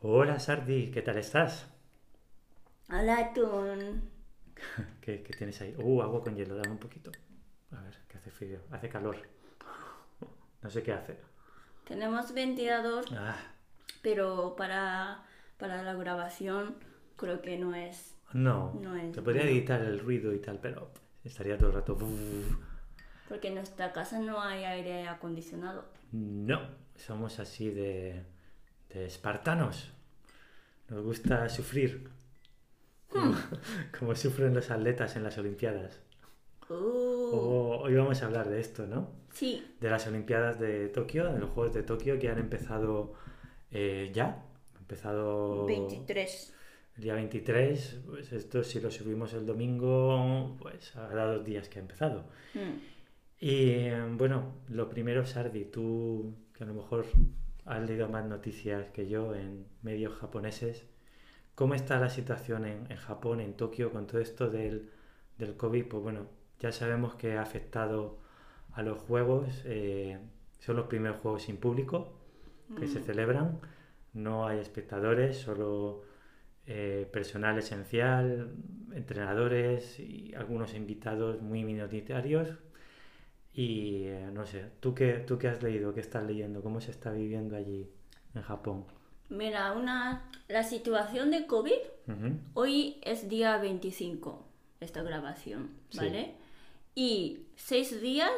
Hola Sardi, ¿qué tal estás? Hola, Tun. ¿Qué, qué tienes ahí? Uh, agua con hielo, dame un poquito. A ver, que hace frío, hace calor. No sé qué hace. Tenemos ventilador, Ah, pero para, para la grabación creo que no es. no, No es te podría editar el ruido y tal, pero estaría todo el rato. Porque en nuestra casa no hay aire acondicionado. No, somos así de, de espartanos. Nos gusta sufrir. Como, como sufren los atletas en las Olimpiadas. Uh, O- hoy vamos a hablar de esto, ¿no? Sí, de las Olimpiadas de Tokio, de los Juegos de Tokio que han empezado eh, ya. Han empezado 23. el día 23. Pues esto si lo subimos el domingo, pues habrá dos días que ha empezado. Mm. Y bueno, lo primero, Sardi, tú que a lo mejor has leído más noticias que yo en medios japoneses, ¿cómo está la situación en, en Japón, en Tokio, con todo esto del, del COVID? Pues bueno, ya sabemos que ha afectado a los juegos, eh, son los primeros juegos sin público que se Mm. celebran, no hay espectadores, solo eh, personal esencial, entrenadores y algunos invitados muy minoritarios. Y eh, no sé, ¿tú qué, ¿tú qué has leído? ¿Qué estás leyendo? ¿Cómo se está viviendo allí en Japón? Mira, una, la situación de COVID, hoy es día 25, esta grabación, Sí. ¿vale? Y seis días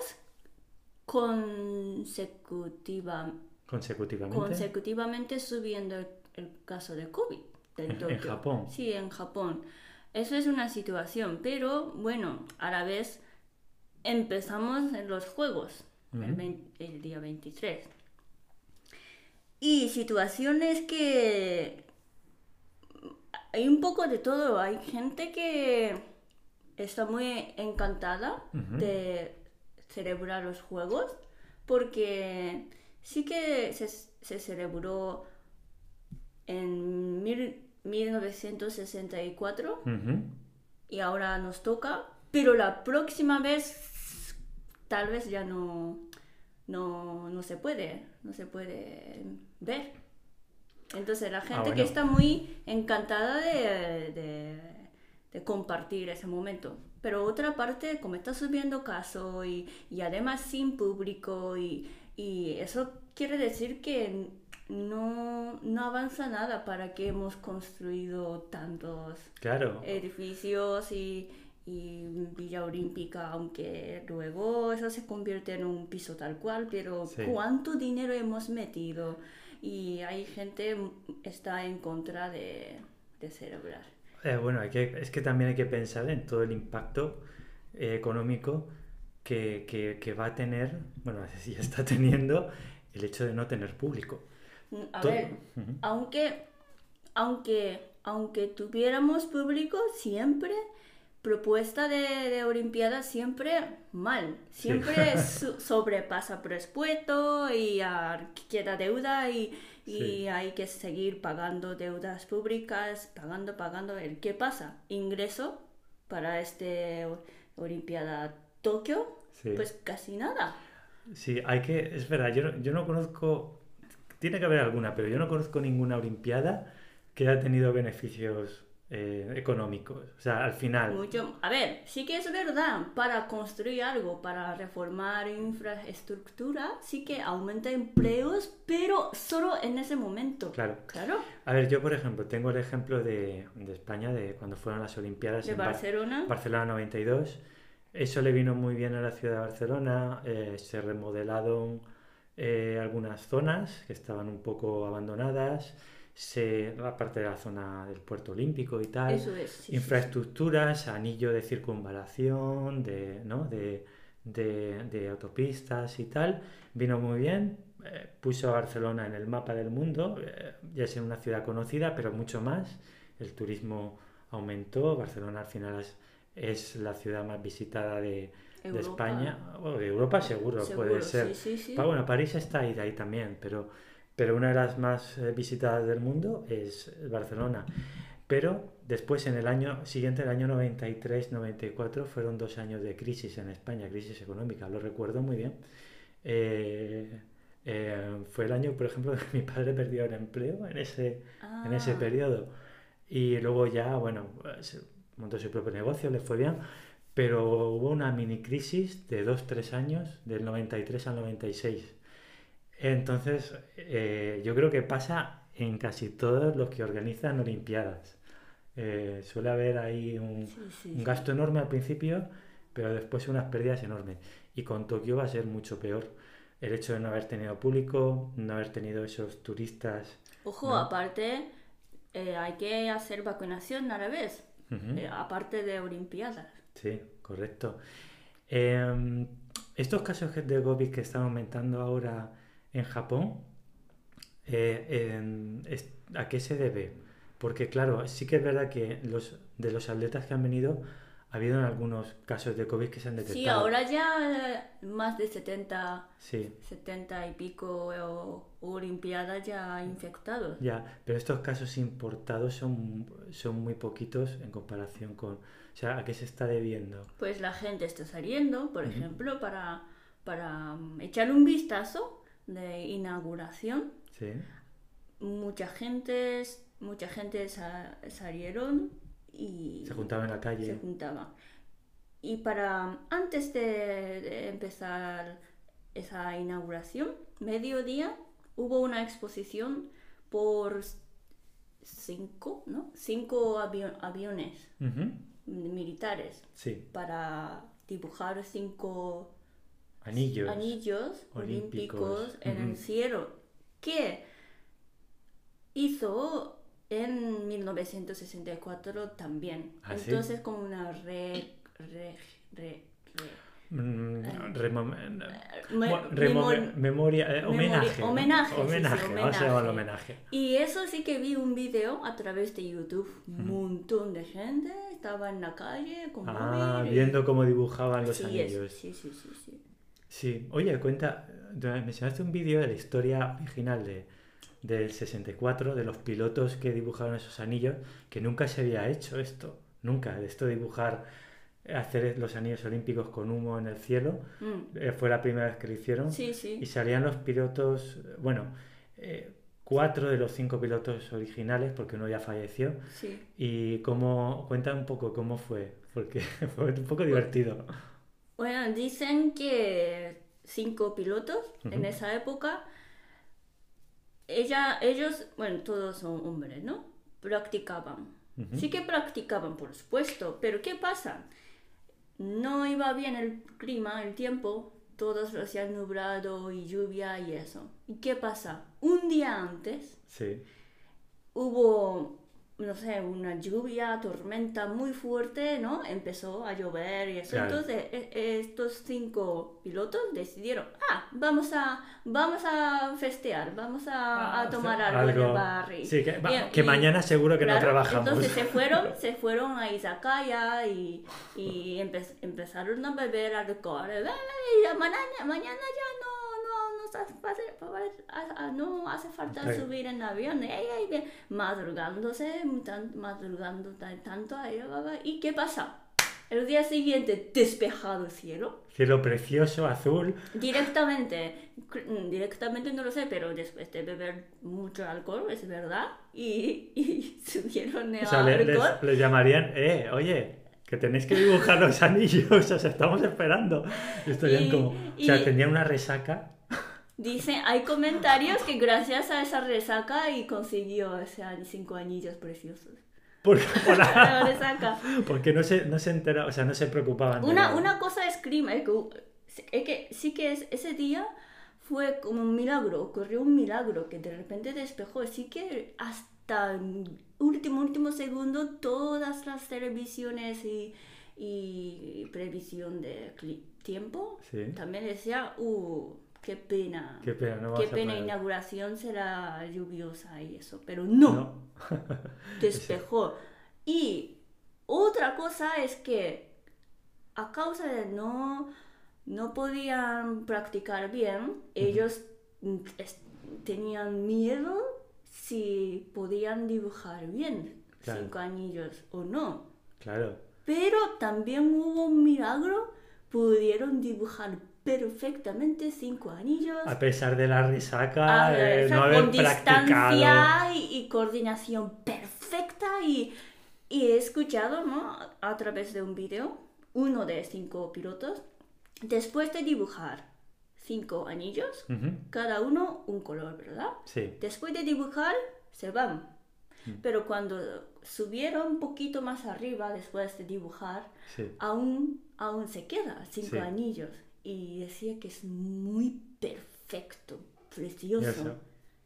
consecutiva, Consecutivamente. consecutivamente subiendo el, el caso de COVID del En-. Japón. Sí, en Japón. Eso es una situación, pero bueno, a la vez empezamos en los juegos el, día 23. Y situaciones que hay un poco de todo. Hay gente que está muy encantada de celebrar los juegos porque sí que se, se celebró en mil- 1964 Ujú. y ahora nos toca, pero la próxima vez tal vez ya no, no, no se puede, no se puede ver. Entonces la gente que bueno. está muy encantada de, de- de compartir ese momento. Pero otra parte, como está subiendo caso y, y además sin público y, y eso quiere decir que no, no avanza nada para que hemos construido tantos Claro. edificios y, y Villa Olímpica, aunque luego eso se convierte en un piso tal cual, pero Sí. ¿cuánto dinero hemos metido? Y hay gente que está en contra de, de celebrar. Eh, bueno, hay que, es que también hay que pensar en todo el impacto eh, económico que, que- que va a tener, bueno, ya está teniendo, el hecho de no tener público. A Todo- ver, Ujú. aunque, aunque, aunque tuviéramos público, siempre propuesta de, de Olimpiada siempre mal, siempre sobrepasa presupuesto y ah, queda deuda y, y Sí. hay que seguir pagando deudas públicas, pagando, pagando. ¿El qué pasa? Ingreso para este Olimpiada Tokio, Sí. pues casi nada. Sí, hay que, es verdad, yo no, yo no conozco, tiene que haber alguna, pero yo no conozco ninguna Olimpiada que haya tenido beneficios eh, económicos. O sea, al final, Mucho, a ver, sí que es verdad, para construir algo, para reformar infraestructura, sí que aumenta empleos, pero solo en ese momento. claro. Claro, A ver, yo por ejemplo, tengo el ejemplo de, de España, de cuando fueron las Olimpiadas de en Bar- Barcelona. Barcelona 92. Eso le vino muy bien a la ciudad de Barcelona. eh, se remodelaron eh, algunas zonas que estaban un poco abandonadas. Se, aparte de la zona del puerto olímpico y tal. Eso es. sí, sí, infraestructuras, anillo de circunvalación, de, ¿no? de, de- de autopistas y tal. Vino muy bien. eh, puso a Barcelona en el mapa del mundo. eh, ya es una ciudad conocida, pero mucho más. El turismo aumentó. Barcelona al final es, es la ciudad más visitada de, de España. O de Europa seguro, seguro, puede ser. Sí, sí, sí. Bueno, París está ahí, ahí también, pero, pero una de las más eh, visitadas del mundo es Barcelona. Pero después, en el año siguiente, el año 93-94, fueron dos años de crisis en España, crisis económica, lo recuerdo muy bien. Eh, Eh, fue el año, por ejemplo, que mi padre perdió el empleo en ese, en ese Ah. periodo. Y luego ya, bueno, se montó su propio negocio, le fue bien, pero hubo una mini crisis de 2-3 años, del 93 al 96. Entonces, eh, yo creo que pasa en casi todos los que organizan Olimpiadas. Eh, suele haber ahí un, Sí, sí, un sí. gasto enorme al principio, pero después unas pérdidas enormes. Y con Tokio va a ser mucho peor. El hecho de no haber tenido público, no haber tenido esos turistas. Ojo, ¿no? aparte, eh, hay que hacer vacunación a la vez, eh, aparte de Olimpiadas. Sí, correcto. Em, estos casos de COVID que están aumentando ahora en Japón, eh, em, es- ¿a qué se debe? Porque claro, sí que es verdad que los, de los atletas que han venido, ha habido algunos casos de COVID que se han Sí, detectado. ahora ya más de 70, Sí, 70 y pico eh, o- Olimpiadas ya infectados. ya, pero estos casos importados son, son muy poquitos en comparación con... O sea, ¿a qué se está debiendo? Pues la gente está saliendo, por Ujú. ejemplo, para, para mm, echar un vistazo de inauguración. Sí, Mucha gente, mucha gente sa- salieron y se juntaban en la se calle. juntaban. Y para antes de, empezar esa inauguración, mediodía, hubo una exposición por cinco, ¿no? Cinco avio- aviones militares Sí, para dibujar cinco anillos. anillos olímpicos. olímpicos en Ujú. el cielo que hizo en 1964 también. ¿Ah, sí? Entonces como una re, re, re, re- Mm, Bueno, memoria, homenaje. ¿no? homenaje, sí, sí, Homenaje, vamos a homenaje. homenaje. Y eso sí que vi un video a través de YouTube. Un montón de gente estaba en la calle con Ah, viendo cómo dibujaban los Sí, es- anillos. sí, sí, sí, sí. Sí, oye, cuenta, me mencionaste un vídeo de la historia original de, del 64, de los pilotos que dibujaron esos anillos, que nunca se había hecho esto, nunca, de esto de dibujar, hacer los anillos olímpicos con humo en el cielo, Mm, eh, fue la primera vez que lo hicieron. Sí, sí. Y salían los pilotos, bueno, eh, cuatro de los cinco pilotos originales, porque uno ya falleció. sí. Y cómo, cuenta un poco cómo fue, porque fue un poco divertido. Bueno, dicen que cinco pilotos en esa época, ella, ellos, bueno, todos son hombres, ¿no? Practicaban. Sí que practicaban, por supuesto, pero ¿qué pasa? No iba bien el clima, el tiempo, todos los días nublado y lluvia y eso. ¿Y qué pasa? Un día antes Sí, hubo, no sé, una lluvia, tormenta muy fuerte, ¿no? Empezó a llover y eso. Claro. Entonces, e- e- estos cinco pilotos decidieron, ah, vamos a, vamos a festear, vamos a, a tomar algo, en el bar. y- Sí, que, y- y- mañana seguro que no trabajamos. Entonces se fueron, se fueron a Izakaya y, y empe- empezaron a beber alcohol. "Ay, mañana, mañana ya no, no, no, hace, hace- a- no hace falta subir en avión. Bien, madrugándose, tan- madrugando tan- tanto. ¿Y qué pasa? El día siguiente, despejado el cielo. Cielo precioso, azul. Directamente, mm, directamente no lo sé, pero después de beber mucho alcohol, es verdad, y, y subieron el O sea, alcohol. les, les llamarían, eh, oye, que tenéis que dibujar los anillos, os estamos esperando. Y estarían Y- como, o sea, y- tendrían una resaca. Dice, hay comentarios que gracias a esa resaca y consiguió an- cinco anillos preciosos. Por la- resaca. porque no se, no se entera, o sea, no se preocupaban. Una, una cosa es clima, es que, es que sí que es, ese día fue como un milagro, ocurrió un milagro que de repente despejó, así que hasta el último, último segundo todas las televisiones y, y previsión de tiempo Sí. también decía, uh, qué pena. Qué pena, no Qué vas a pena, poder. inauguración será lluviosa y eso, pero no, No. despejó. Y otra cosa es que a causa de no, no podían practicar bien, ellos mm, tenían miedo si podían dibujar bien Claro. cinco anillos o no. Claro. Pero también hubo un milagro, pudieron dibujar perfectamente cinco anillos. A pesar de la risaca, eh, no haber con practicado. distancia y, y coordinación perfecta y, y he escuchado ¿no? a través de un vídeo uno de cinco pilotos después de dibujar cinco anillos cada uno un color verdad Sí. después de dibujar se van pero cuando subieron un poquito más arriba después de dibujar Sí. aún, aún se queda cinco Sí. anillos. Y decía que es muy perfecto, precioso. Eso,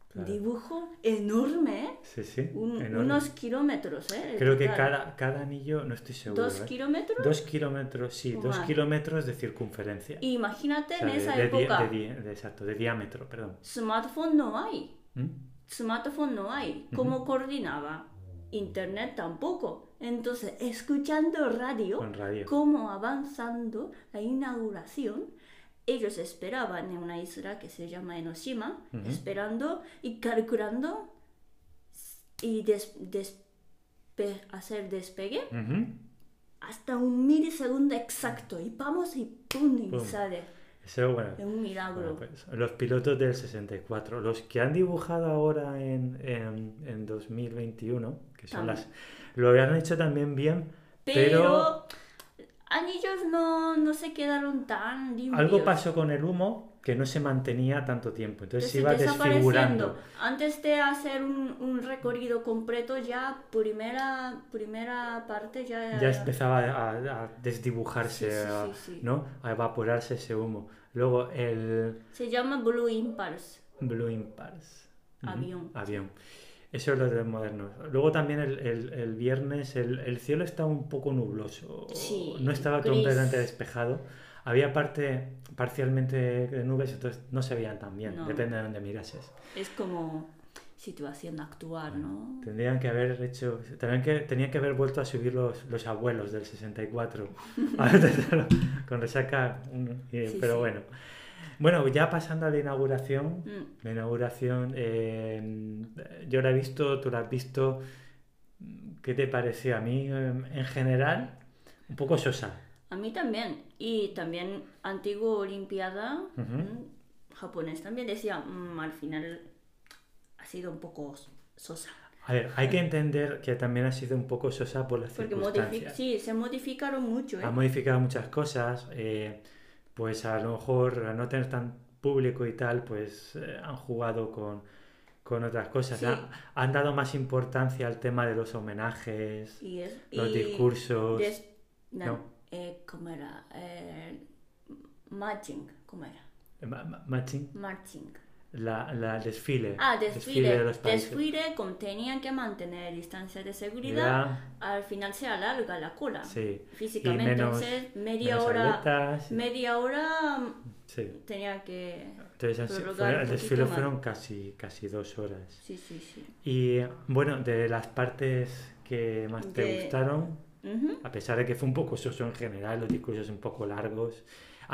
claro. Dibujo enorme, ¿eh? Sí, sí. Un- enorme. unos kilómetros, ¿eh? Creo que cada, cada anillo, no estoy seguro. ¿Dos ¿eh? kilómetros? Dos kilómetros, sí, dos kilómetros de circunferencia. Imagínate O sea, en de- esa de, época, de- exacto, de diámetro, perdón. smartphone no hay. ¿Mm? Smartphone no hay. ¿Cómo coordinaba? Internet tampoco. Entonces, escuchando radio, Con radio. cómo avanzando la inauguración, ellos esperaban en una isla que se llama Enoshima, esperando y calculando y des- despe- hacer despegue hasta un milisegundo exacto y vamos y pum, y sale. Eso, bueno. Es un milagro. Bueno, pues, los pilotos del 64, los que han dibujado ahora en, en, en 2021, que son También. las... Lo habían hecho también bien, pero, pero, anillos no, no se quedaron tan limpios. algo pasó con el humo que no se mantenía tanto tiempo, entonces se iba Des- desfigurando. Antes de hacer un, un recorrido completo, ya primera, primera parte ya... Ya empezaba a, a desdibujarse, Sí, sí, sí. ¿no? A evaporarse ese humo. Luego el Se llama Blue Impulse. Blue Impulse. Avión. Avión. Eso es lo de los modernos. Luego también el, el- el viernes el, el cielo estaba un poco nubloso. Sí, no estaba gris. completamente despejado. Había parte parcialmente de nubes, entonces no se veían tan bien. No. Depende de dónde mirases. Es como situación actual, ¿no? Tendrían que haber hecho. Que, tenían que haber vuelto a subir los, los abuelos del 64. A ver, con resaca. Sí, pero sí. bueno. Bueno, ya pasando a la inauguración. Mm. La inauguración, eh, yo la he visto, tú la has visto. ¿Qué te pareció? A mí, eh, en general, un poco sosa. A mí también. Y también antiguo Olimpiada Ujú. mm, japonés también decía, "Mm, al final ha sido un poco sosa. A ver, hay que entender que también ha sido un poco sosa por las Porque circunstancias. sí, se modificaron mucho, ¿eh? Ha modificado muchas cosas, eh, pues a lo mejor al no tener tan público y tal, pues eh, han jugado con, con otras cosas. Sí. Han dado más importancia al tema de los homenajes, Y es, los y discursos. des- na- No. eh, ¿Cómo era? Eh, marching, ¿cómo era? ma- ma- matching. La, la desfile. Ah, desfile. de los. Desfile, como tenían que mantener distancia de seguridad, Ya, al final se alarga la cola. sí. Físicamente, menos- entonces media hora, atletas, media hora sí. tenía que... Entonces fue- el desfile más. fueron casi, casi dos horas. Sí, sí, sí. Y bueno, de las partes que más te De- gustaron, Ujú. a pesar de que fue un poco soso en general, los discursos un poco largos,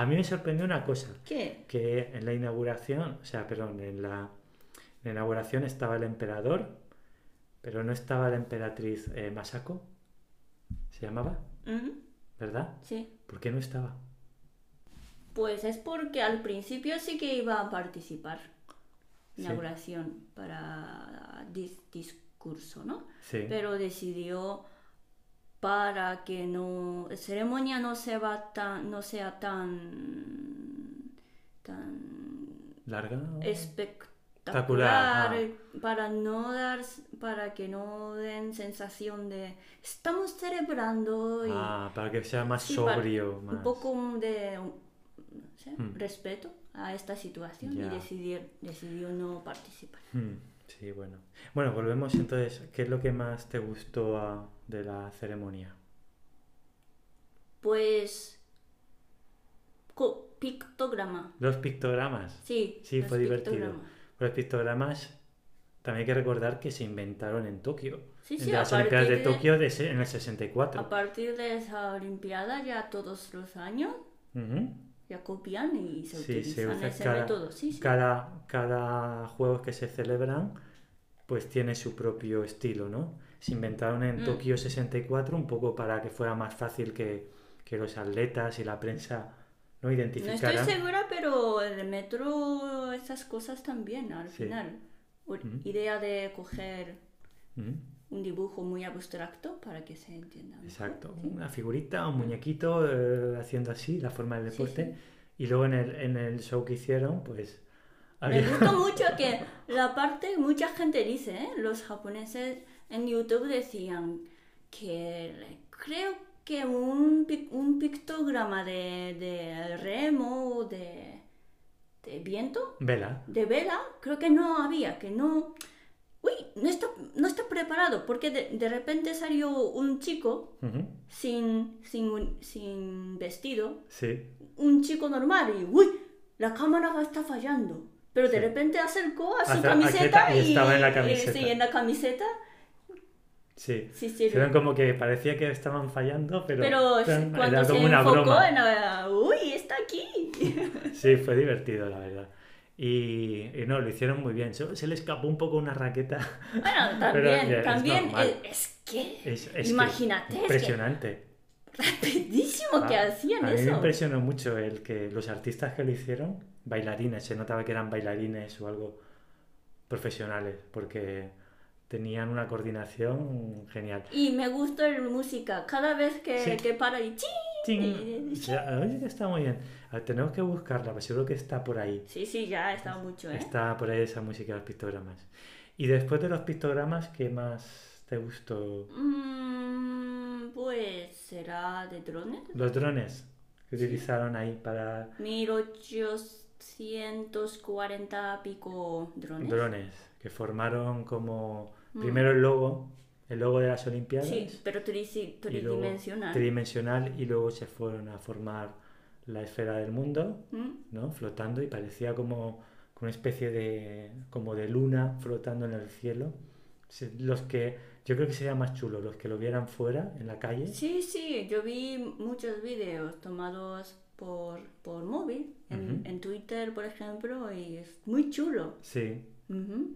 a mí me sorprendió una cosa, ¿Qué? que en la inauguración, o sea, perdón, en la, en la inauguración estaba el emperador, pero no estaba la emperatriz eh, Masako, se llamaba. ¿verdad? Sí. ¿Por qué no estaba? Pues es porque al principio sí que iba a participar. Sí. Inauguración para dis- discurso, ¿no? Sí, Pero decidió para que no la ceremonia no se va tan no sea tan tan larga. espectacular para no dar para que no den sensación de estamos celebrando y Ah, para que sea más Sí, sobrio, un poco de no sé, Hmm. respeto a esta situación y decidir, decidió no participar. Hmm, Sí, bueno. Bueno, volvemos entonces. ¿Qué es lo que más te gustó ah, de la ceremonia? Pues co- pictograma. Los pictogramas. Sí, Sí, los fue divertido. pictogramas. Los pictogramas también hay que recordar que se inventaron en Tokio. Sí, en sí, las a Olimpiadas de Tokio de se- en el 64. A partir de esa olimpiada ya todos los años Ujú. Ya copian y se Sí, se utilizan usa ese cada, método. Sí, sí. cada, cada juego que se celebran pues tiene su propio estilo, ¿no? Se inventaron en Mm. Tokio 64 un poco para que fuera más fácil que, que los atletas y la prensa no No identificaran. estoy segura, pero el metro, esas cosas también, al Sí. final. Ujú. Idea de coger Ujú, un dibujo muy abstracto para que se entienda. mejor. Exacto, Sí. una figurita, un muñequito eh, haciendo así, la forma del deporte. sí. Y luego en el, en el show que hicieron, pues Me gustó mucho que la parte, mucha gente dice, ¿eh? los japoneses en YouTube decían que creo que un, un pictograma de, de remo o de, de viento, Vela. de vela, creo que no había, que no... Uy, no está, no está preparado, porque de, de repente salió un chico sin, sin, un- sin vestido, Sí, un chico normal y uy, la cámara va estar fallando. Pero de Sí. repente acercó a su camiseta y y, estaba en la y- camiseta. sí, en la camiseta. sí. Sí, como que parecía que estaban fallando, pero, Pero cuando era se como una enfocó broma. en la- uy, está aquí. Sí, fue divertido, la verdad. Y, y no, lo hicieron muy bien. Se, se le escapó un poco una raqueta. Bueno, Pero también, es también normal. es, es que Es, es que imagínate, que impresionante. rapidísimo que A- hacían a mí me eso. impresionó mucho el que los artistas que lo hicieron, bailarines, se notaba que eran bailarines o algo profesionales, porque tenían una coordinación genial. Y me gusta la música. Cada vez que, Sí. que para y ¡chin! ¡Ting! Eh, O sea, oye, está muy bien. Tenemos que buscarla, pero seguro que está por ahí. Sí, sí, ya está mucho, ¿eh? Está por ahí esa música de los pictogramas. Y después de los pictogramas, ¿qué más te gustó? Mm, pues será de drones. Los drones que utilizaron ahí para 1840 pico drones. drones, que formaron como Mm. primero el logo, el logo de las Olimpiadas, Sí, pero tridici- y luego tridimensional. tridimensional, y luego se fueron a formar la esfera del mundo, Mm, ¿no? Flotando y parecía como, como una especie de, como de luna flotando en el cielo. Los que, yo creo que sería más chulo, los que lo vieran fuera, en la calle. Sí, sí, yo vi muchos vídeos tomados por, por móvil, en, en Twitter, por ejemplo, y es muy chulo. Sí,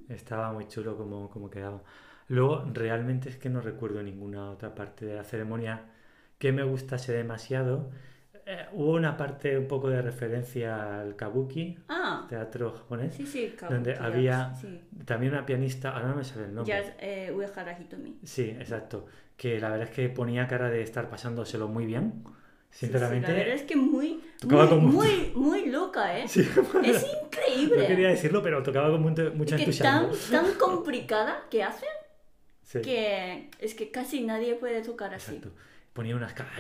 estaba muy chulo como, como quedaba. Luego, realmente es que no recuerdo ninguna otra parte de la ceremonia que me gustase demasiado. Eh, hubo una parte un poco de referencia al kabuki, Ah, teatro japonés, sí, sí, donde kabuki, había sí. también una pianista, ahora no me sale el nombre. Jazz, eh, Uehara Hitomi. Sí, exacto. Que la verdad es que ponía cara de estar pasándoselo muy bien. Sí, sí, Sinceramente, la verdad es que muy, muy, muy, muy loca, ¿eh? Sí, Es no increíble. quería decirlo, pero tocaba con mucho, mucho Es que tan, entusiasmo. tan complicada que hace Sí, que es que casi nadie puede tocar así. Ponía unas caras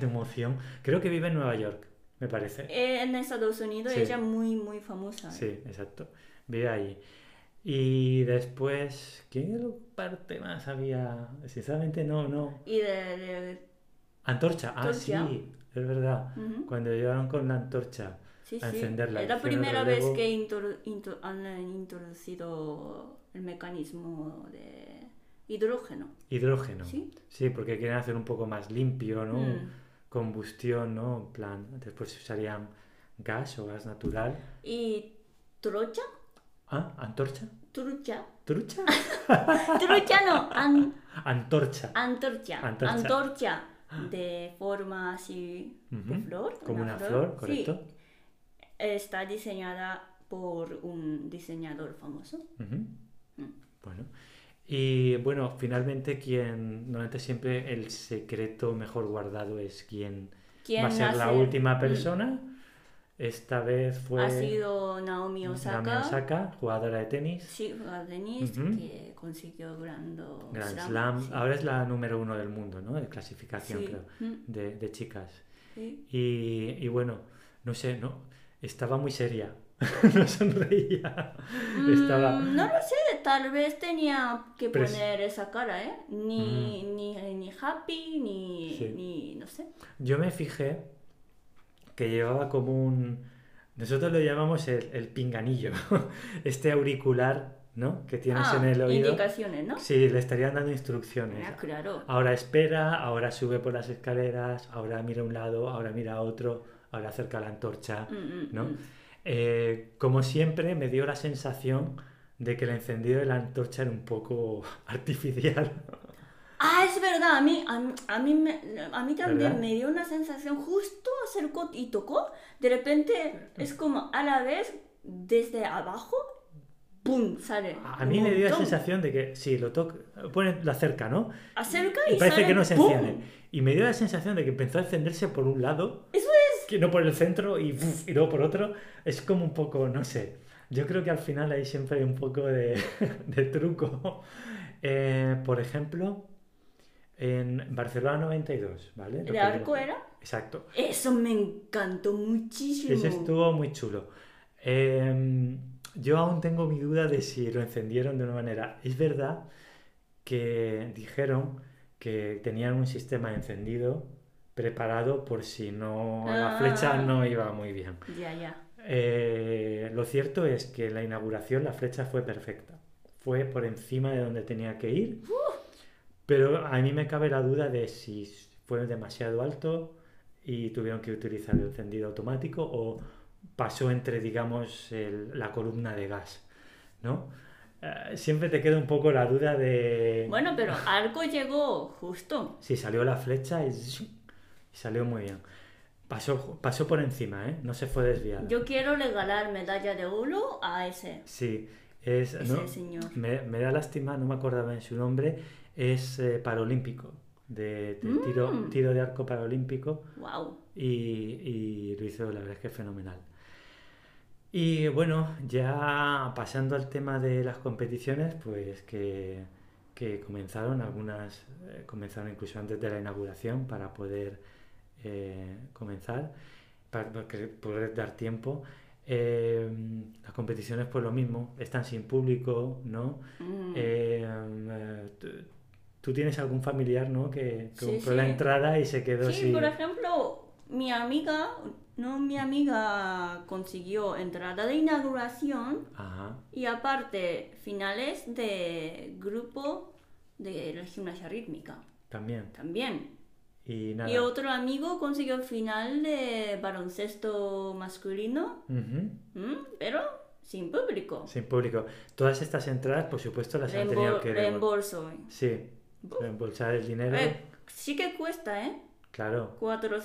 de emoción. Creo que vive en Nueva York, me parece. Eh, En Estados Unidos Sí. ella muy, muy famosa. Sí, exacto. Vive ahí. Y después, ¿qué parte más había? Sinceramente, no, no. Y de, de- Antorcha, ah, Antorcha. sí, es verdad. ujú, Cuando llegaron con la antorcha. sí, a sí. encenderla, Es la primera vez que han introducido el mecanismo de hidrógeno. Hidrógeno. ¿Sí? Sí, porque quieren hacer un poco más limpio, ¿no? Mm. Combustión, ¿no? En plan, después se usarían gas o gas natural. Y trucha, Ah, antorcha. trucha, ¿Trucha? trucha no, an- Antorcha. antorcha, Antorcha. antorcha de forma así de flor. Como una flor, sí. correcto. Está diseñada por un diseñador famoso. Mm. Bueno. Y bueno, finalmente quien, normalmente siempre el secreto mejor guardado es quien ¿Quién va a ser la última Mm. persona. Esta vez fue Ha sido Naomi Osaka. Naomi Osaka, jugadora de tenis. Sí, jugadora de tenis que consiguió Grand, Grand Slam. sí. Ahora es la número uno del mundo, ¿no? De clasificación, Sí, creo, mm, de, de chicas. sí. Y, y bueno, no sé, no, estaba muy seria. no sonreía. Estaba. Mm, no lo sé, tal vez tenía que Pres- poner esa cara, ¿eh? Ni, ni, ni happy, ni, Sí. ni no sé. Yo me fijé que llevaba como un. Nosotros lo llamamos el, el pinganillo. este auricular, ¿no? Que tienes Ah, en el oído. indicaciones, ¿no? Sí, le estarían dando instrucciones. Ah, claro. Ahora espera, ahora sube por las escaleras, ahora mira a un lado, ahora mira a otro, ahora acerca la antorcha, Mm, mm, ¿no? Eh, como siempre, me dio la sensación de que el encendido de la antorcha era un poco artificial. Ah, es verdad, a mí, a, a mí, me- a mí también ¿Verdad? me dio una sensación, justo acercó y tocó, de repente es como a la vez, desde abajo, ¡pum! sale. A mí me dio la montón. sensación de que sí, lo toca, pone la cerca, ¿no? Acerca Y y, parece sale, que no se ¡pum! enciende. Y me dio la sensación de que empezó a encenderse por un lado, Eso que no por el centro y, luego por otro. Es como un poco, no sé. Yo creo que al final hay siempre un poco de, de truco. Eh, por ejemplo, en Barcelona 92, ¿vale? Lo ¿El que arco era? Exacto. Eso me encantó muchísimo. Ese estuvo muy chulo. Eh, yo aún tengo mi duda de si lo encendieron de una manera. Es verdad que dijeron que tenían un sistema encendido preparado por si no la Ah. flecha no iba muy bien. Ya, ya. Eh, lo cierto es que en la inauguración la flecha fue perfecta. Fue por encima de donde tenía que ir. Pero a mí me cabe la duda de si fue demasiado alto y tuvieron que utilizar el encendido automático o pasó entre, digamos, el- la columna de gas, ¿no? Eh, siempre te queda un poco la duda de Bueno, pero algo llegó justo. si salió la flecha y, y salió muy bien. Pasó, pasó por encima, ¿eh? No se fue desviada. Yo quiero regalar medalla de oro a ese, Sí, es, ese no, señor. me, me da lástima, no me acordaba en su nombre, es eh, paralímpico, de, de tiro, Mm. tiro de arco paralímpico Wow. y, y lo hizo la verdad es que fenomenal. Y bueno, ya pasando al tema de las competiciones, pues que, que comenzaron, algunas eh, comenzaron incluso antes de la inauguración para poder eh, comenzar, para, poder dar tiempo. Eh, las competiciones pues lo mismo, están sin público, ¿no? Mm. Eh, tú, tienes algún familiar, ¿no? Que, que Sí, compró la sí. entrada y se quedó Sí, sin... por ejemplo, mi amiga, no, mi amiga consiguió entrada de inauguración Ajá. y aparte finales de grupo de la gimnasia rítmica También. también. Y nada. Y otro amigo consiguió final de baloncesto masculino, Ujú, ¿m? pero sin público. Sin público. Todas estas entradas, por supuesto, las han tenido que... reembolso. Sí, Buf. reembolsar el dinero. Eh, sí que cuesta, ¿eh? Claro. Cuatro,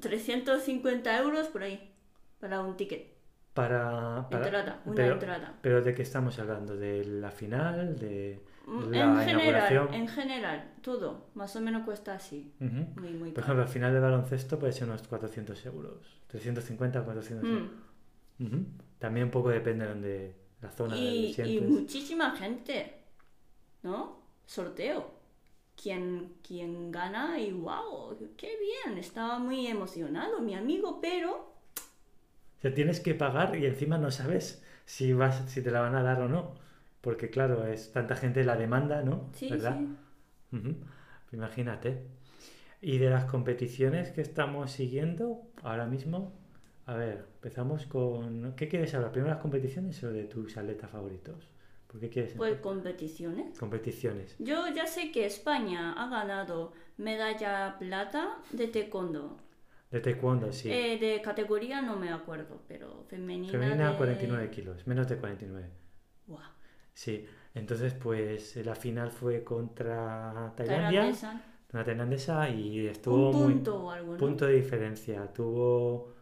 350 euros por ahí para un ticket. Para... para- Entrada, una pero, entrada. pero ¿de qué estamos hablando? ¿De la final? ¿De Mm, la en general, en general, todo, más o menos cuesta así. Ujú. Muy, muy Por ejemplo, al final de baloncesto puede ser unos 400 euros. 350 400 euros. Mm. También un poco depende de donde la zona Y, donde y muchísima gente, ¿no? Sorteo. Quien, quien gana y wow, qué bien, estaba muy emocionado mi amigo, pero O sea, tienes que pagar y encima no sabes si vas, si te la van a dar o no. Porque claro, es tanta gente la demanda, ¿no? sí, ¿Verdad? sí. Imagínate. Y de las competiciones que estamos siguiendo ahora mismo, a ver, empezamos con... ¿Qué quieres hablar? ¿Primero las competiciones o de tus atletas favoritos? ¿Por qué quieres Pues competiciones. competiciones? Yo ya sé que España ha ganado medalla plata de taekwondo. De taekwondo, sí. Eh, de categoría no me acuerdo, pero femenina. Femenina de... 49 kilos, menos de 49. Guau. Sí, entonces pues la final fue contra Tailandia, Tailandesa. una tailandesa y estuvo Un muy punto o algo, ¿no? punto de diferencia. Tuvo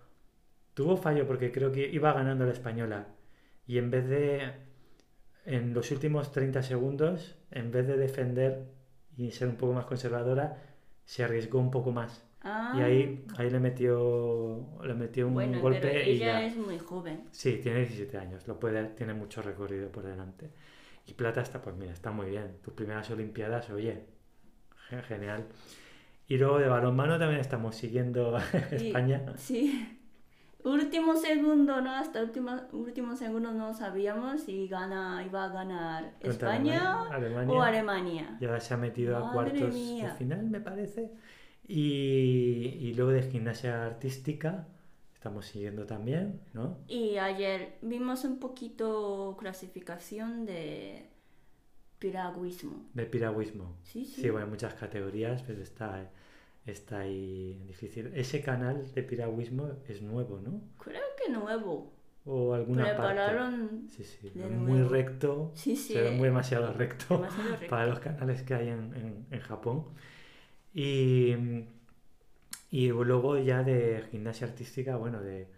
tuvo fallo porque creo que iba ganando la española y en vez de en los últimos 30 segundos, en vez de defender y ser un poco más conservadora, se arriesgó un poco más Ah, y ahí ahí le metió le metió un bueno, golpe pero y ella ya. es muy joven. Sí, tiene 17 años, lo puede, tiene mucho recorrido por delante. Y plata está, pues mira, está muy bien. Tus primeras Olimpiadas, oye, ge- genial. Y luego de balonmano también estamos siguiendo a Y- España. Sí. Último segundo, ¿no? Hasta último, último segundo no sabíamos si gana, iba a ganar España Alemania, o Alemania. Alemania. Y ahora se ha metido a Madre cuartos mía. de final, me parece. Y, y luego de gimnasia artística estamos siguiendo también, ¿no? Y ayer vimos un poquito clasificación de piragüismo. De piragüismo. Sí, sí. Sí, bueno, hay muchas categorías, pero está, está ahí difícil. Ese canal de piragüismo es nuevo, ¿no? Creo que nuevo. o alguna Prepararon parte. Sí, sí, de muy nuevo. recto, Sí, sí. se ve muy demasiado recto demasiado recto. para los canales que hay en, en- en Japón. Y, y luego ya de gimnasia artística, bueno, de,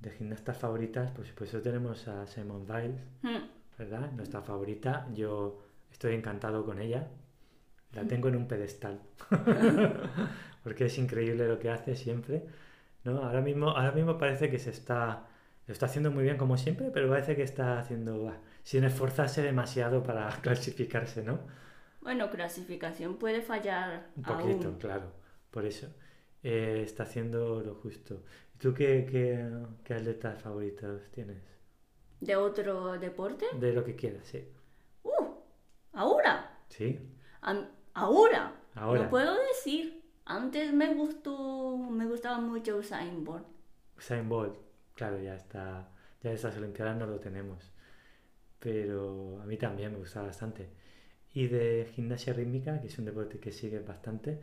de gimnastas favoritas, pues por eso tenemos a Simone Biles, Mm. ¿verdad? Nuestra favorita. Yo estoy encantado con ella. La tengo en un pedestal. Porque es increíble lo que hace siempre. ¿no? Ahora mismo, ahora mismo parece que se está, lo está haciendo muy bien como siempre, pero parece que está haciendo bah, sin esforzarse demasiado para clasificarse, ¿no? Bueno, clasificación puede fallar Un poquito, aún. claro. Por eso. Eh, está haciendo lo justo. ¿Y tú qué, qué, qué atletas favoritos tienes? ¿De otro deporte? De lo que quieras, sí. ¡Uh! ¿Ahora? ¿Sí? Am- ¿Ahora? Ahora. No puedo decir. Antes me gustó, me gustaba mucho Usain Bolt. Usain Bolt, claro, ya está, ya estas Olimpiadas no lo tenemos, pero a mí también me gusta bastante. Y de gimnasia rítmica, que es un deporte que sigue bastante,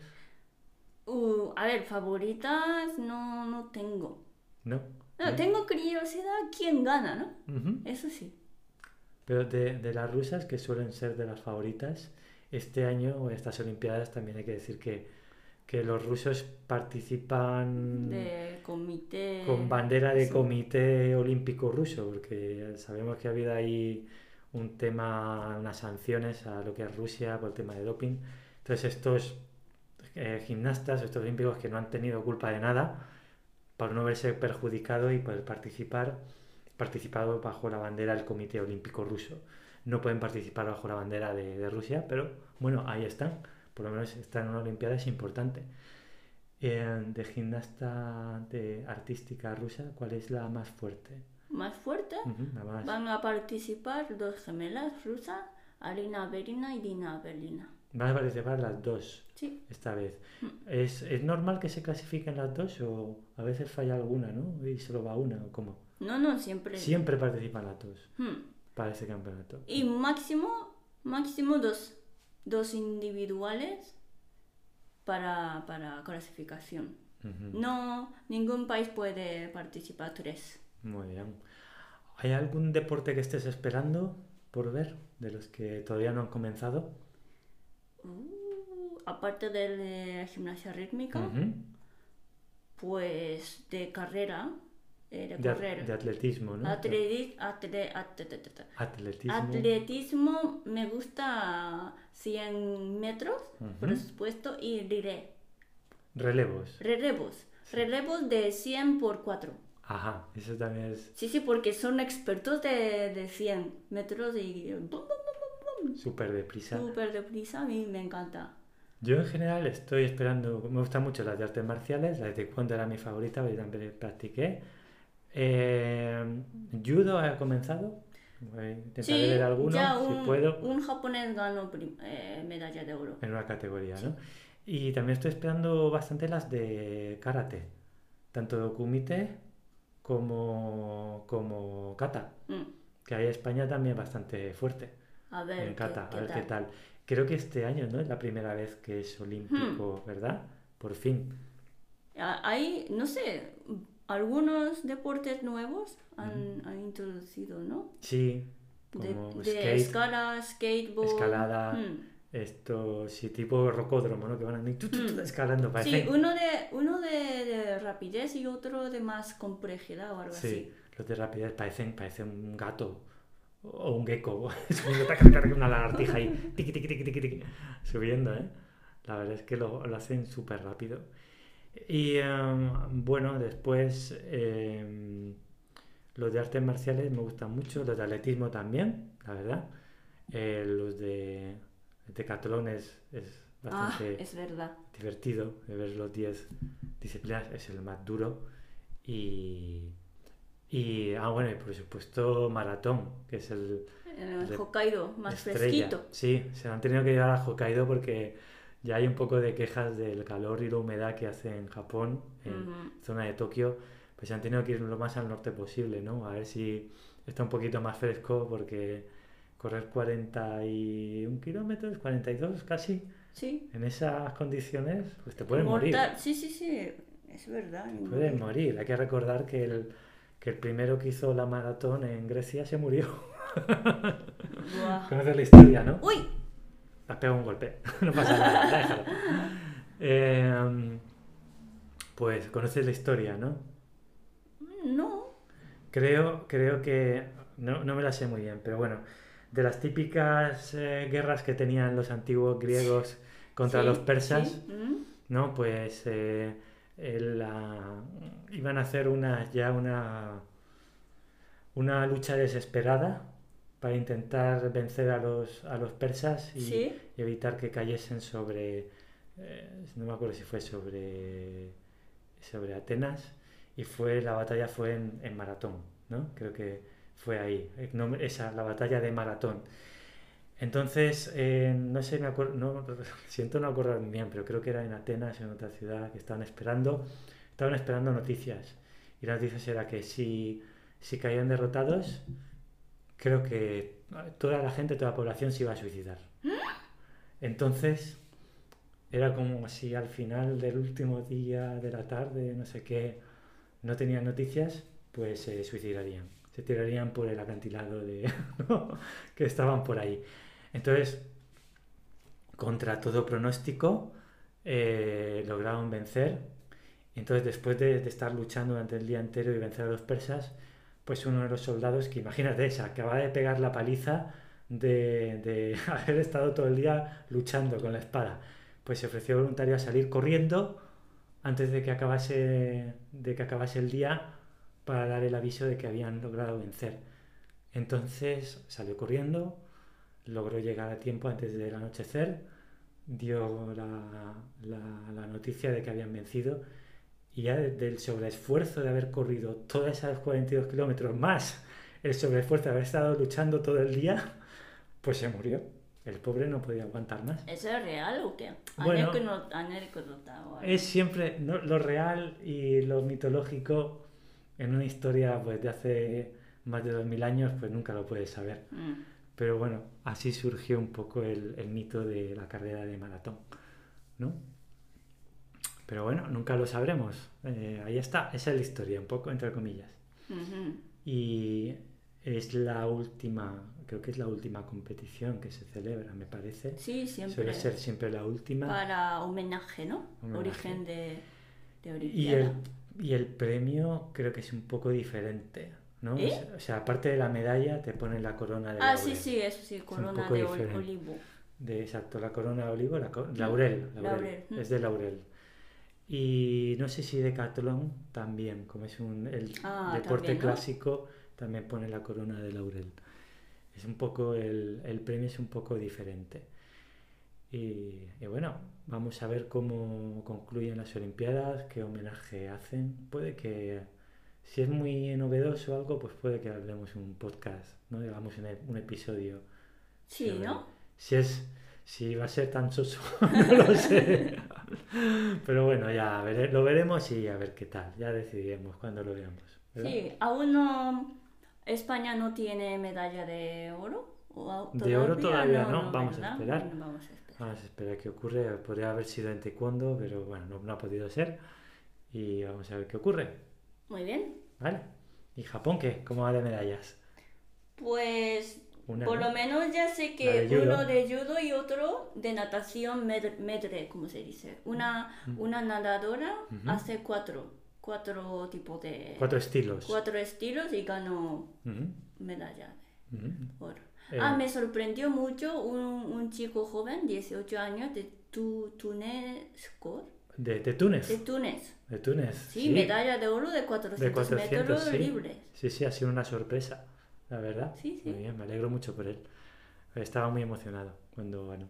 Uh, a ver, favoritas no, no tengo. ¿no? No, tengo curiosidad quién gana, ¿no? Eso sí. Pero de, de las rusas, que suelen ser de las favoritas, este año o estas Olimpiadas también hay que decir que, que los rusos participan De comité. con bandera de sí. comité olímpico ruso, porque sabemos que ha habido ahí un tema, unas sanciones a lo que es Rusia por el tema de doping. Entonces estos eh, gimnastas, estos olímpicos que no han tenido culpa de nada, por no verse perjudicado y poder participar, participado bajo la bandera del Comité Olímpico Ruso. No pueden participar bajo la bandera de, de Rusia, pero bueno, ahí están. Por lo menos están en una Olimpiada, es importante. Eh, de gimnasta de artística rusa, ¿cuál es la más fuerte? Más fuerte. Van a participar dos gemelas rusas, Alina Berina y Dina Berlina. Van a participar las dos Sí. esta vez. Mm. ¿Es, ¿Es normal que se clasifiquen las dos o a veces falla alguna, ¿no? Y solo va una o cómo? No, no, siempre. Siempre participan las dos Hmm. para ese campeonato. Y máximo, máximo dos, dos individuales para, para clasificación. No, ningún país puede participar tres. Muy bien. ¿Hay algún deporte que estés esperando por ver de los que todavía no han comenzado? Uh, aparte de la gimnasia rítmica, pues de carrera, eh, de correr. de atletismo, ¿no? Atleti- atle- atle- Atletismo. Atletismo me gusta 100 metros, por supuesto, y relé. Relevos. relevos. Relevos de 100 por 4. Ajá, eso también es Sí, sí, porque son expertos de, de 100 metros y súper deprisa. súper deprisa. A mí me encanta. Yo en general estoy esperando, me gustan mucho las de artes marciales, la de taekwondo era mi favorita, porque también practiqué. Eh, judo ha comenzado, intentaré Sí, ver alguno, ya si un, puedo, un japonés ganó eh, medalla de oro. en una categoría, ¿no? Y también estoy esperando bastante las de karate, tanto kumite como, como kata, Mm, que ahí España también es bastante fuerte. A ver, en ¿qué, kata, qué a ver tal? qué tal. Creo que este año, ¿no? Es la primera vez que es olímpico, Hmm. ¿verdad? Por fin. Ah, Hay, no sé, algunos deportes nuevos han, han introducido, ¿no? Sí, como de skate, escala, skateboard. escalada, mm. Esto, sí, tipo rocódromo, ¿no? Que van ahí tu, tu, tu, Mm. escalando, Sí, parece. uno de, uno de, de rapidez y otro de más complejidad o algo Sí, así. los de rapidez parecen, parecen un gato o un gecko, subiendo una lagartija ahí, tiqui, tiqui, tiqui, tiqui, tiqui, subiendo, ¿eh? La verdad es que lo, lo hacen súper rápido. Y em, bueno, después em, los de artes marciales me gustan mucho, los de atletismo también, la verdad. Eh, los de decatlón es, es Ah, bastante es verdad. divertido de ver los 10 disciplinas, es el más duro. Y, y, ah, bueno, y por supuesto maratón, que es el el Hokkaido, más estrella. fresquito. Sí, se han tenido que llevar a Hokkaido porque ya hay un poco de quejas del calor y la humedad que hace en Japón, en Ujú. zona de Tokio, pues se han tenido que ir lo más al norte posible, ¿no? A ver si está un poquito más fresco porque correr 41 kilómetros, 42 casi, Sí. en esas condiciones, pues te puedes Mortal. morir. Sí, sí, sí. Es verdad. Puedes morir. Hay que recordar que el, que el primero que hizo la maratón en Grecia se murió. Buah. Conoces la historia, ¿no? ¡Uy! Has pegado un golpe. no pasa nada, déjalo. Eh, pues conoces la historia, ¿no? No. Creo, creo que. No, no me la sé muy bien, pero bueno. De las típicas eh, guerras que tenían los antiguos griegos contra Sí, los persas, sí, ¿no? Pues eh, la- iban a hacer una, ya una, una lucha desesperada para intentar vencer a los, a los persas y, Sí. y evitar que cayesen sobre, eh, no me acuerdo si fue sobre, sobre Atenas, y fue, la batalla fue en, en Maratón, ¿no? Creo que fue ahí, eh, esa, la batalla de Maratón. Entonces, eh, no sé, me acuerdo, no, siento no acordarme bien, pero creo que era en Atenas, en otra ciudad, que estaban esperando, estaban esperando noticias. Y las noticias era que si, si caían derrotados, creo que toda la gente, toda la población se iba a suicidar. Entonces, era como si al final del último día de la tarde, no sé qué, no tenían noticias, pues se suicidarían. Se tirarían por el acantilado de que estaban por ahí. Entonces, contra todo pronóstico, eh, lograron vencer. Entonces, después de, estar luchando durante el día entero y vencer a los persas, pues uno de los soldados, que imagínate, se acaba de pegar la paliza de, haber estado todo el día luchando con la espada, pues se ofreció voluntario a salir corriendo antes de que acabase el día para dar el aviso de que habían logrado vencer. Entonces salió corriendo, logró llegar a tiempo antes del anochecer, dio la, la- la noticia de que habían vencido y ya de- del sobreesfuerzo de haber corrido todas esas 42 kilómetros más el sobreesfuerzo de haber estado luchando todo el día, pues se murió. El pobre no podía aguantar más. ¿Eso es real o qué? Bueno. Es siempre ¿no? lo real y lo mitológico en una historia pues, de hace más de 2000 años, pues nunca lo puedes saber. Mm. Pero bueno, así surgió un poco el, el mito de la carrera de maratón, ¿no? Pero bueno, nunca lo sabremos. Eh, ahí está, esa es la historia, un poco entre comillas. Y es la última, creo que es la última competición que se celebra, me parece. Sí, siempre. Suele ser siempre la última. Para homenaje, ¿no? Homenaje. Origen de, de Y el, y el premio creo que es un poco diferente, ¿no? ¿Eh? O sea- aparte de la medalla, te ponen la corona de Ah, laurel. sí, sí, eso sí, corona poco de diferente. olivo. De, exacto, la corona de olivo, la co- laurel, laurel, Laurel, mm. es de laurel. Y no sé si Decathlon también, como es un el Ah, deporte también, ¿no? clásico, también pone la corona de laurel. Es un poco, el, el premio es un poco diferente. Y, y bueno, vamos a ver cómo concluyen las Olimpiadas, qué homenaje hacen. Puede que, si es muy novedoso o algo, pues puede que hablemos un podcast, ¿no? Hagamos un, un episodio Sí, sobre- ¿no? Si es, si va a ser tan soso, no lo sé. Pero bueno, ya vere- lo veremos y a ver qué tal. Ya decidiremos cuando lo veamos. ¿verdad? Sí, aún no. España no tiene medalla de oro. ¿O De oro todavía no, vamos a esperar. Bueno, vamos a esperar. Vamos a esperar qué ocurre. Podría haber sido en taekwondo, pero bueno, no, no ha podido ser. Y vamos a ver qué ocurre. Muy bien. ¿Vale? ¿Y Japón qué? ¿Cómo va de medallas? Pues Una, por lo menos ya sé que de uno de judo y otro de natación med- medley, ¿cómo se dice? Una, una nadadora hace cuatro, cuatro tipos de... Cuatro estilos. cuatro estilos y ganó Ujú, medalla ujú. de oro. Eh, Ah, me sorprendió mucho un, un chico joven, 18 años, de tu, Túnez, de, de Túnez. de Túnez. De Túnez. Sí, medalla de oro de 400, De 400, metros sí. libres. Sí, sí, ha sido una sorpresa, la verdad. Sí, sí. Muy bien, me alegro mucho por él. Estaba muy emocionado cuando ganó.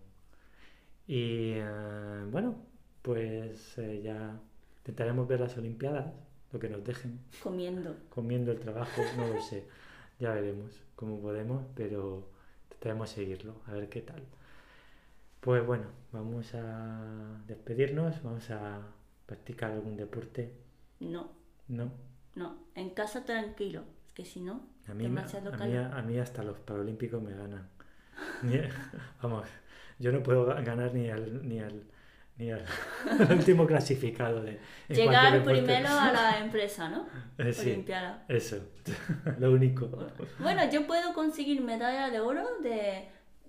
Y eh, bueno, pues eh, ya intentaremos ver las Olimpiadas, lo que nos dejen, Comiendo. comiendo el trabajo, no lo sé. Ya veremos cómo podemos, pero intentaremos seguirlo, a ver qué tal. Pues bueno, vamos a despedirnos, vamos a practicar algún deporte, No, ¿no? no. En casa tranquilo. Que si no, A mí, demasiado a, mí, a mí hasta los Paralímpicos me ganan. Vamos, yo no puedo ga- ganar ni al, ni al, Ni al, al último clasificado de. Llegar primero a la empresa, ¿no? Eh, sí, Olimpiada. eso. Lo único. Bueno, yo puedo conseguir medalla de oro de,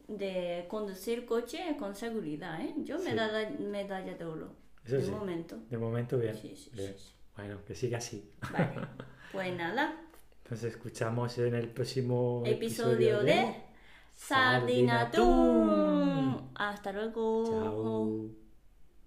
de conducir coche con seguridad, ¿eh? Yo Sí. medalla, medalla de oro. Eso de sí. momento. De momento, bien. Sí, sí, bien. Bueno, que siga así. Vale. Pues nada, Entonces, escuchamos en el próximo episodio de Sardinatún. Hasta luego. Chao.